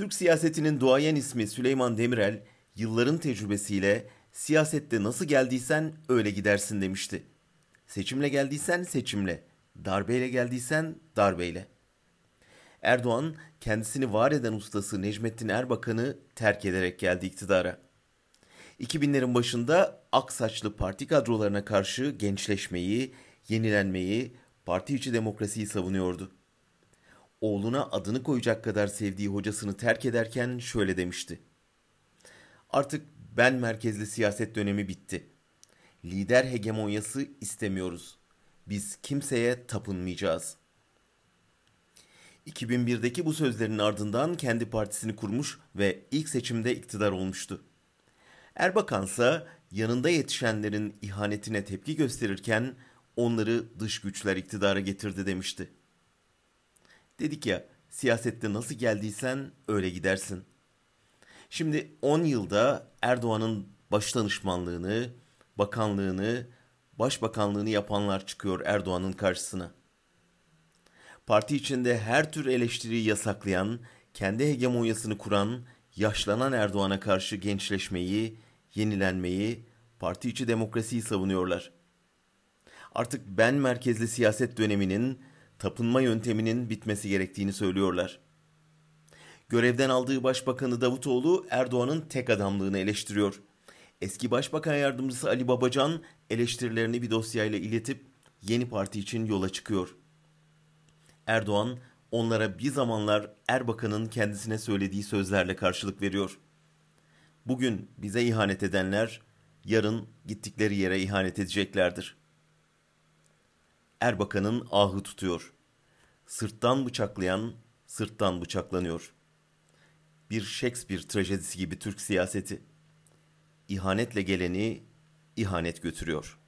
Türk siyasetinin duayen ismi Süleyman Demirel, yılların tecrübesiyle siyasette nasıl geldiysen öyle gidersin demişti. Seçimle geldiysen seçimle, darbeyle geldiysen darbeyle. Erdoğan kendisini var eden ustası Necmettin Erbakan'ı terk ederek geldi iktidara. 2000'lerin başında ak saçlı parti kadrolarına karşı gençleşmeyi, yenilenmeyi, parti içi demokrasiyi savunuyordu. Oğluna adını koyacak kadar sevdiği hocasını terk ederken şöyle demişti. Artık ben merkezli siyaset dönemi bitti. Lider hegemonyası istemiyoruz. Biz kimseye tapınmayacağız. 2001'deki bu sözlerin ardından kendi partisini kurmuş ve ilk seçimde iktidar olmuştu. Erbakan ise yanında yetişenlerin ihanetine tepki gösterirken onları dış güçler iktidara getirdi demişti. Dedik ya siyasette nasıl geldiysen öyle gidersin. Şimdi 10 yılda Erdoğan'ın baş danışmanlığını, bakanlığını, başbakanlığını yapanlar çıkıyor Erdoğan'ın karşısına. Parti içinde her tür eleştiriyi yasaklayan, kendi hegemonyasını kuran, yaşlanan Erdoğan'a karşı gençleşmeyi, yenilenmeyi, parti içi demokrasiyi savunuyorlar. Artık ben merkezli siyaset döneminin, tapınma yönteminin bitmesi gerektiğini söylüyorlar. Görevden aldığı Başbakanı Davutoğlu Erdoğan'ın tek adamlığını eleştiriyor. Eski Başbakan Yardımcısı Ali Babacan eleştirilerini bir dosyayla iletip yeni parti için yola çıkıyor. Erdoğan onlara bir zamanlar Erbakan'ın kendisine söylediği sözlerle karşılık veriyor. Bugün bize ihanet edenler yarın gittikleri yere ihanet edeceklerdir. Erbakan'ın ahı tutuyor. Sırttan bıçaklayan sırttan bıçaklanıyor. Bir Shakespeare trajedisi gibi Türk siyaseti. İhanetle geleni ihanet götürüyor.''